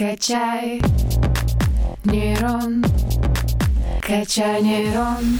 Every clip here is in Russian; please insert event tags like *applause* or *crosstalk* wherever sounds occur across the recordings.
Качай нейрон, качай нейрон.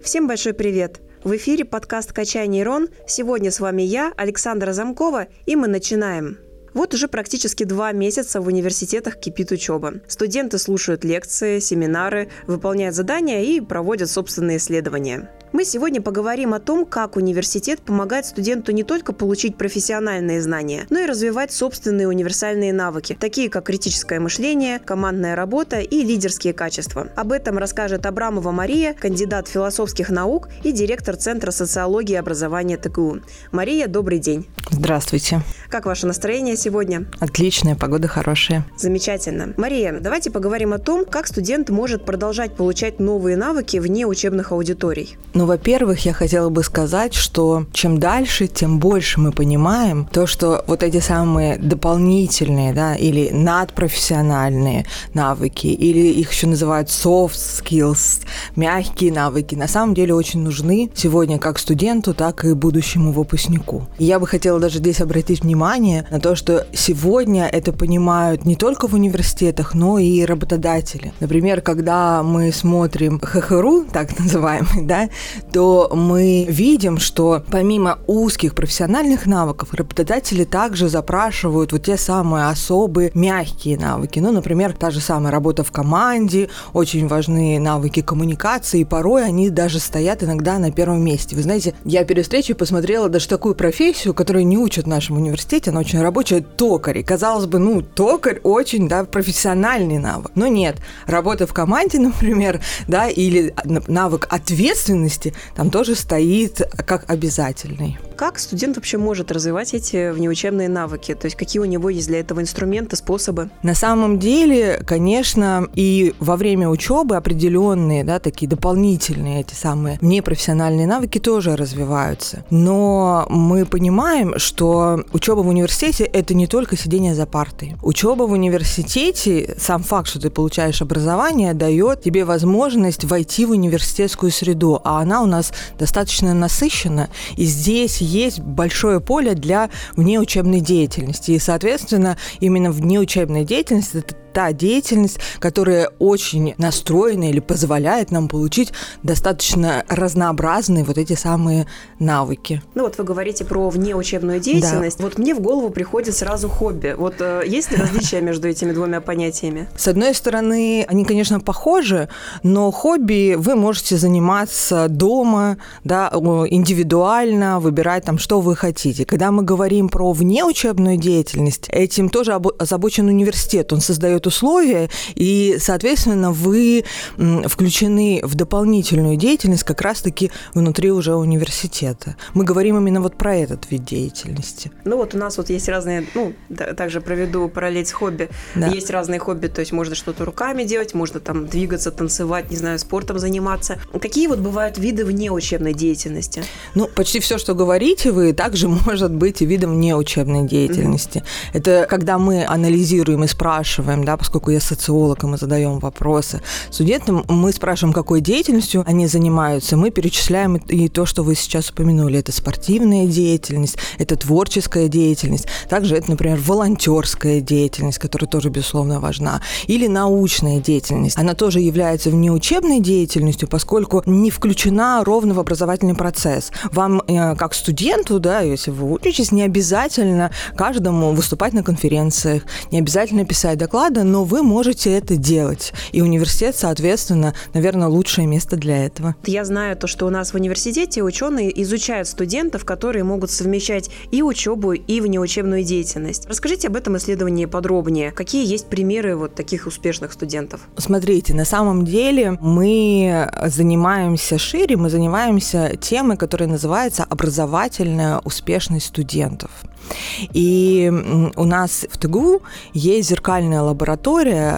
Всем большой привет! В эфире подкаст «Качай нейрон». Сегодня с вами я, Александра Замкова, и мы начинаем. Вот уже практически два месяца в университетах кипит учеба. Студенты слушают лекции, семинары, выполняют задания и проводят собственные исследования. Мы сегодня поговорим о том, как университет помогает студенту не только получить профессиональные знания, но и развивать собственные универсальные навыки, такие как критическое мышление, командная работа и лидерские качества. Об этом расскажет Абрамова Мария, кандидат философских наук и директор Центра социологии и образования ТКУ. Мария, добрый день. Здравствуйте. Как ваше настроение сегодня? Отличная, погода хорошая. Замечательно. Мария, давайте поговорим о том, как студент может продолжать получать новые навыки вне учебных аудиторий. Ну, во-первых, я хотела бы сказать, что чем дальше, тем больше мы понимаем то, что вот эти самые дополнительные, да, или надпрофессиональные навыки, или их еще называют soft skills, мягкие навыки, на самом деле очень нужны сегодня как студенту, так и будущему выпускнику. И я бы хотела даже здесь обратить внимание на то, что сегодня это понимают не только в университетах, но и работодатели. Например, когда мы смотрим ХХРУ, так *laughs* называемый, да, то мы видим, что помимо узких профессиональных навыков, работодатели также запрашивают вот те самые особые мягкие навыки. Ну, например, та же самая работа в команде, очень важны навыки коммуникации, и порой они даже стоят иногда на первом месте. Вы знаете, я перед встречей посмотрела даже такую профессию, которую не учат в нашем университете, она очень рабочая, токарь. казалось бы, ну, токарь очень, да, профессиональный навык. Но нет, работа в команде, *laughs* например, да, или навык ответственности, там тоже стоит как обязательный. Как студент вообще может развивать эти внеучебные навыки? То есть какие у него есть для этого инструменты, способы? На самом деле, конечно, и во время учебы определенные, да, такие дополнительные эти самые непрофессиональные навыки тоже развиваются. Но мы понимаем, что учеба в университете – это не только сидение за партой. Учеба в университете, сам факт, что ты получаешь образование, дает тебе возможность войти в университетскую среду, а она у нас достаточно насыщена, и здесь есть большое поле для внеучебной деятельности. И, соответственно, именно внеучебная деятельность – это та деятельность, которая очень настроена или позволяет нам получить достаточно разнообразные вот эти самые навыки. Ну вот вы говорите про внеучебную деятельность. Да. Вот мне в голову приходит сразу хобби. Вот э, есть ли различия между этими двумя понятиями? С одной стороны, они, конечно, похожи, но хобби вы можете заниматься дома, да, индивидуально, выбирать там, что вы хотите. Когда мы говорим про внеучебную деятельность, этим тоже озабочен университет. Он создает создает условия, и, соответственно, вы включены в дополнительную деятельность как раз-таки внутри уже университета. Мы говорим именно вот про этот вид деятельности. Ну вот у нас вот есть разные, ну, также проведу параллель с хобби. Да. Есть разные хобби, то есть можно что-то руками делать, можно там двигаться, танцевать, не знаю, спортом заниматься. Какие вот бывают виды внеучебной деятельности? Ну, почти все, что говорите вы, также *laughs* может быть и видом неучебной деятельности. Mm-hmm. Это когда мы анализируем и спрашиваем, да, да, поскольку я социолог, и мы задаем вопросы студентам, мы спрашиваем, какой деятельностью они занимаются, мы перечисляем и то, что вы сейчас упомянули. Это спортивная деятельность, это творческая деятельность, также это, например, волонтерская деятельность, которая тоже, безусловно, важна, или научная деятельность. Она тоже является внеучебной деятельностью, поскольку не включена ровно в образовательный процесс. Вам, э, как студенту, да, если вы учитесь, не обязательно каждому выступать на конференциях, не обязательно писать доклады, но вы можете это делать. И университет, соответственно, наверное, лучшее место для этого. Я знаю то, что у нас в университете ученые изучают студентов, которые могут совмещать и учебу, и внеучебную деятельность. Расскажите об этом исследовании подробнее. Какие есть примеры вот таких успешных студентов? Смотрите, на самом деле мы занимаемся шире, мы занимаемся темой, которая называется образовательная успешность студентов. И у нас в ТГУ есть зеркальная лаборатория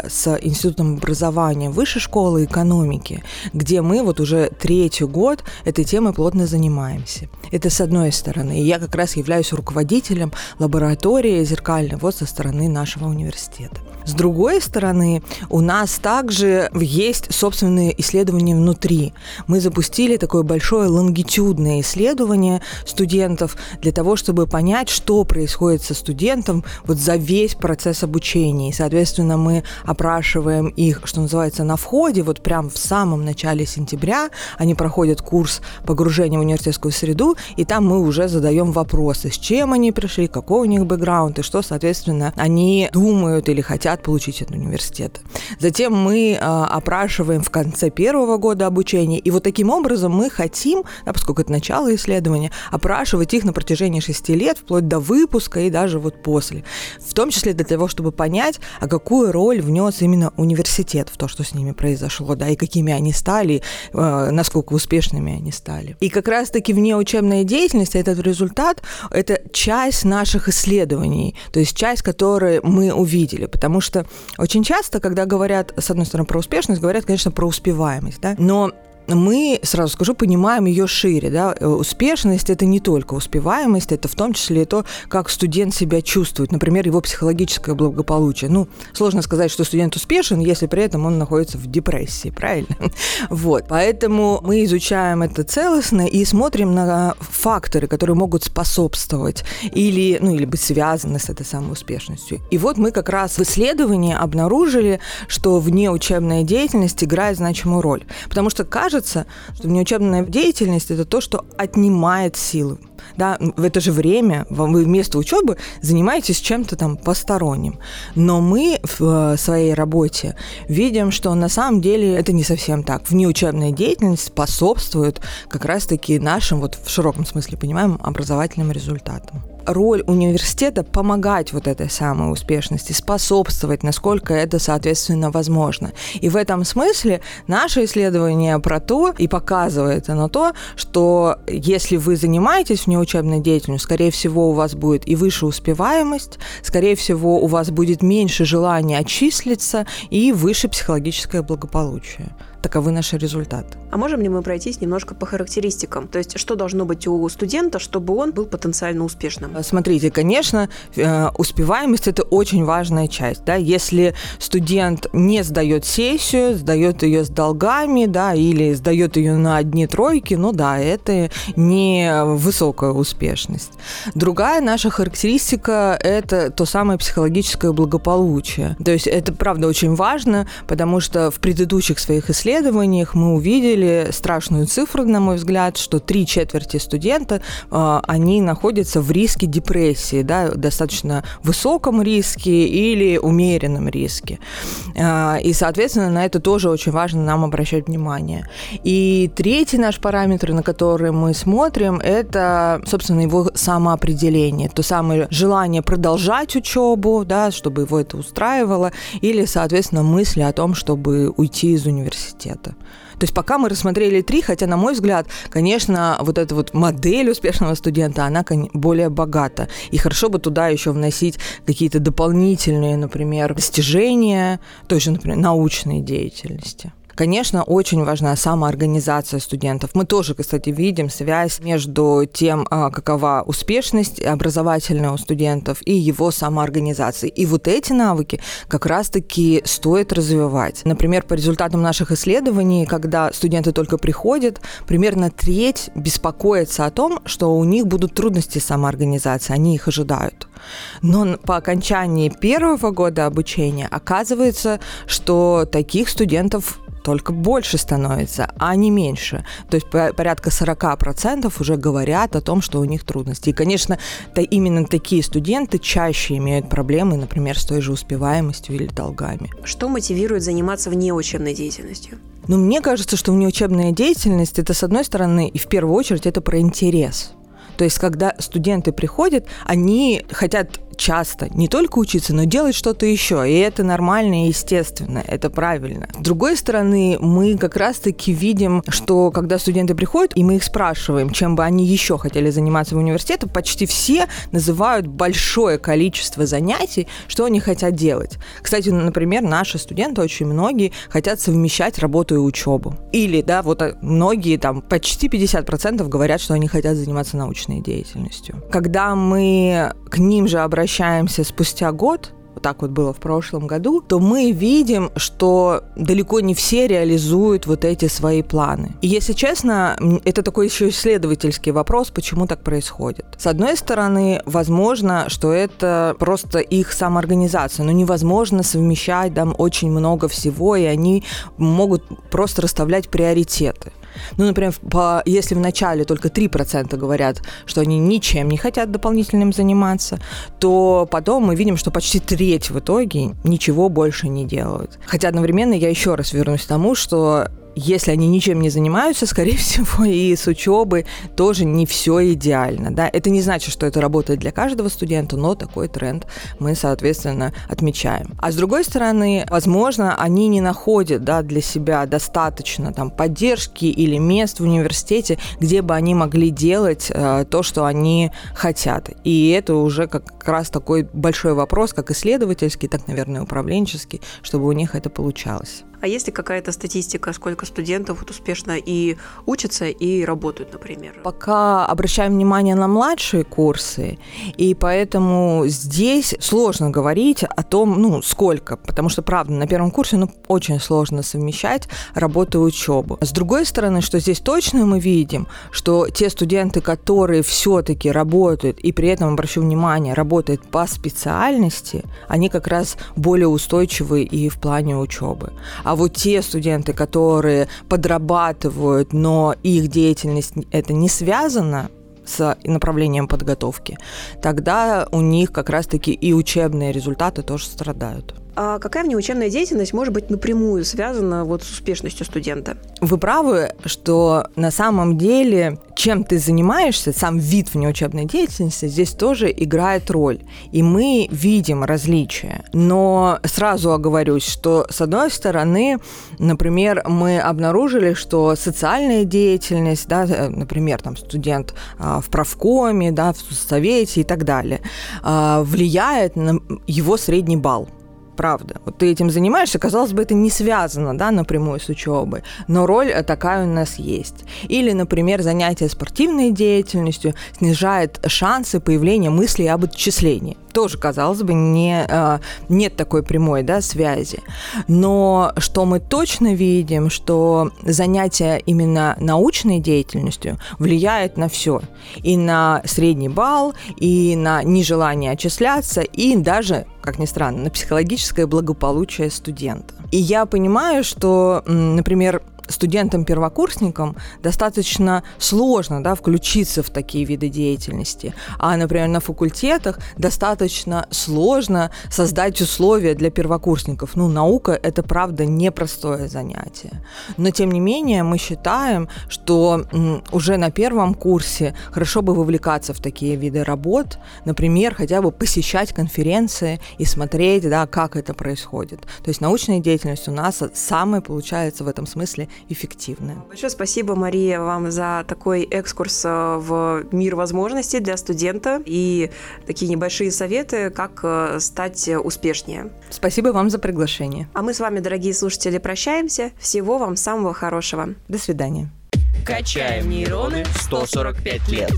с Институтом образования Высшей школы экономики, где мы вот уже третий год этой темой плотно занимаемся. Это с одной стороны. И я как раз являюсь руководителем лаборатории зеркальной вот со стороны нашего университета. С другой стороны, у нас также есть собственные исследования внутри. Мы запустили такое большое лонгитюдное исследование студентов для того, чтобы понять, что происходит со студентом вот за весь процесс обучения. И, соответственно, мы опрашиваем их, что называется, на входе, вот прям в самом начале сентября. Они проходят курс погружения в университетскую среду, и там мы уже задаем вопросы, с чем они пришли, какой у них бэкграунд, и что, соответственно, они думают или хотят получить от университета. Затем мы э, опрашиваем в конце первого года обучения, и вот таким образом мы хотим, да, поскольку это начало исследования, опрашивать их на протяжении шести лет, вплоть до выпуска и даже вот после. В том числе для того, чтобы понять, а какую роль внес именно университет в то, что с ними произошло, да, и какими они стали, э, насколько успешными они стали. И как раз-таки внеучебная деятельность, этот результат, это часть наших исследований, то есть часть, которую мы увидели, потому что очень часто, когда говорят, с одной стороны, про успешность, говорят, конечно, про успеваемость, да, но мы, сразу скажу, понимаем ее шире. Да? Э, успешность – это не только успеваемость, это в том числе и то, как студент себя чувствует, например, его психологическое благополучие. Ну, сложно сказать, что студент успешен, если при этом он находится в депрессии, правильно? *laughs* Вот, поэтому мы изучаем это целостно и смотрим на факторы, которые могут способствовать или, ну, или быть связаны с этой самой успешностью. И вот мы как раз в исследовании обнаружили, что внеучебная деятельность играет значимую роль, потому что каждый кажется, что внеучебная деятельность – это то, что отнимает силы. Да, в это же время вы вместо учебы занимаетесь чем-то там посторонним. Но мы в э, своей работе видим, что на самом деле это не совсем так. Внеучебная деятельность способствует как раз-таки нашим, вот в широком смысле понимаем, образовательным результатам роль университета помогать вот этой самой успешности, способствовать, насколько это, соответственно, возможно. И в этом смысле наше исследование про то и показывает оно то, что если вы занимаетесь внеучебной деятельностью, скорее всего, у вас будет и выше успеваемость, скорее всего, у вас будет меньше желания отчислиться и выше психологическое благополучие таковы наши результаты. А можем ли мы пройтись немножко по характеристикам? То есть, что должно быть у студента, чтобы он был потенциально успешным? Смотрите, конечно, э, успеваемость – это очень важная часть. Да? Если студент не сдает сессию, сдает ее с долгами, да, или сдает ее на одни тройки, ну да, это не высокая успешность. Другая наша характеристика – это то самое психологическое благополучие. То есть это, правда, очень важно, потому что в предыдущих своих исследованиях исследованиях мы увидели страшную цифру, на мой взгляд, что три четверти студента, а, они находятся в риске депрессии, да, достаточно высоком риске или умеренном риске. А, и, соответственно, на это тоже очень важно нам обращать внимание. И третий наш параметр, на который мы смотрим, это, собственно, его самоопределение, то самое желание продолжать учебу, да, чтобы его это устраивало, или, соответственно, мысли о том, чтобы уйти из университета университета. То есть пока мы рассмотрели три, хотя, на мой взгляд, конечно, вот эта вот модель успешного студента, она более богата. И хорошо бы туда еще вносить какие-то дополнительные, например, достижения той же, например, научной деятельности. Конечно, очень важна самоорганизация студентов. Мы тоже, кстати, видим связь между тем, а, какова успешность образовательная у студентов и его самоорганизацией. И вот эти навыки как раз-таки стоит развивать. Например, по результатам наших исследований, когда студенты только приходят, примерно треть беспокоится о том, что у них будут трудности с самоорганизацией, они их ожидают. Но по окончании первого года обучения оказывается, что таких студентов только больше становится, а не меньше. То есть порядка 40% уже говорят о том, что у них трудности. И, конечно, то именно такие студенты чаще имеют проблемы, например, с той же успеваемостью или долгами. Что мотивирует заниматься внеучебной деятельностью? Ну, мне кажется, что внеучебная деятельность – это, с одной стороны, и в первую очередь, это про интерес. То есть, когда студенты приходят, они хотят часто не только учиться, но делать что-то еще. И это нормально и естественно, это правильно. С другой стороны, мы как раз-таки видим, что когда студенты приходят, и мы их спрашиваем, чем бы они еще хотели заниматься в университете, почти все называют большое количество занятий, что они хотят делать. Кстати, например, наши студенты, очень многие, хотят совмещать работу и учебу. Или, да, вот э, многие, там, почти 50% говорят, что они хотят заниматься научной деятельностью. Когда мы к ним же обращаемся спустя год, так вот было в прошлом году, то мы видим, что далеко не все реализуют вот эти свои планы. И если честно, это такой еще исследовательский вопрос, почему так происходит. С одной стороны, возможно, что это просто их самоорганизация, но невозможно совмещать там очень много всего, и они могут просто расставлять приоритеты. Ну, например, по, если начале только 3% говорят, что они ничем не хотят дополнительным заниматься, то потом мы видим, что почти треть в итоге ничего больше не делают. Хотя одновременно я еще раз вернусь к тому, что если они ничем не занимаются, скорее *laughs* всего, и с учебы тоже не все идеально. Да? Это не значит, что это работает для каждого студента, но такой тренд мы, соответственно, отмечаем. А с другой стороны, возможно, они не находят да, для себя достаточно там, поддержки или мест в университете, где бы они могли делать э, то, что они хотят. И это уже как раз такой большой вопрос, как исследовательский, так, наверное, управленческий, чтобы у них это получалось. А есть ли какая-то статистика, сколько студентов вот успешно и учатся, и работают, например? Пока обращаем внимание на младшие курсы, и поэтому здесь сложно говорить о том, ну, сколько, потому что, правда, на первом курсе, ну, очень сложно совмещать работу и учебу. С другой стороны, что здесь точно мы видим, что те студенты, которые все-таки работают, и при этом, обращу внимание, работают по специальности, они как раз более устойчивы и в плане учебы. А а вот те студенты, которые подрабатывают, но их деятельность это не связано с направлением подготовки, тогда у них как раз-таки и учебные результаты тоже страдают. А какая внеучебная деятельность может быть напрямую связана вот с успешностью студента? Вы правы, что на самом деле, чем ты занимаешься, сам вид внеучебной деятельности здесь тоже играет роль. И мы видим различия. Но сразу оговорюсь, что с одной стороны, например, мы обнаружили, что социальная деятельность, да, э, например, там студент а, в правкоме, да, в совете и так далее, а, влияет на его средний балл правда. Вот ты этим занимаешься, казалось бы, это не связано, да, напрямую с учебой, но роль такая у нас есть. Или, например, занятие спортивной деятельностью снижает шансы появления мыслей об отчислении тоже, казалось бы, не, э, нет такой прямой да, связи. Но что мы точно видим, что занятие именно научной деятельностью влияет на все. И на средний балл, и на нежелание отчисляться, и даже, как ни странно, на психологическое благополучие студента. И я понимаю, что, например, студентам-первокурсникам достаточно сложно да, включиться в такие виды деятельности. А, например, на факультетах достаточно сложно создать условия для первокурсников. Ну, наука – это, правда, непростое занятие. Но, тем не менее, мы считаем, что уже на первом курсе хорошо бы вовлекаться в такие виды работ, например, хотя бы посещать конференции и смотреть, да, как это происходит. То есть научная деятельность у нас самая, получается, в этом смысле эффективны. Большое спасибо, Мария, вам за такой экскурс э, в мир возможностей для студента и такие небольшие советы, как э, стать успешнее. Спасибо вам за приглашение. А мы с вами, дорогие слушатели, прощаемся. Всего вам самого хорошего. До свидания. Качаем нейроны 145 лет.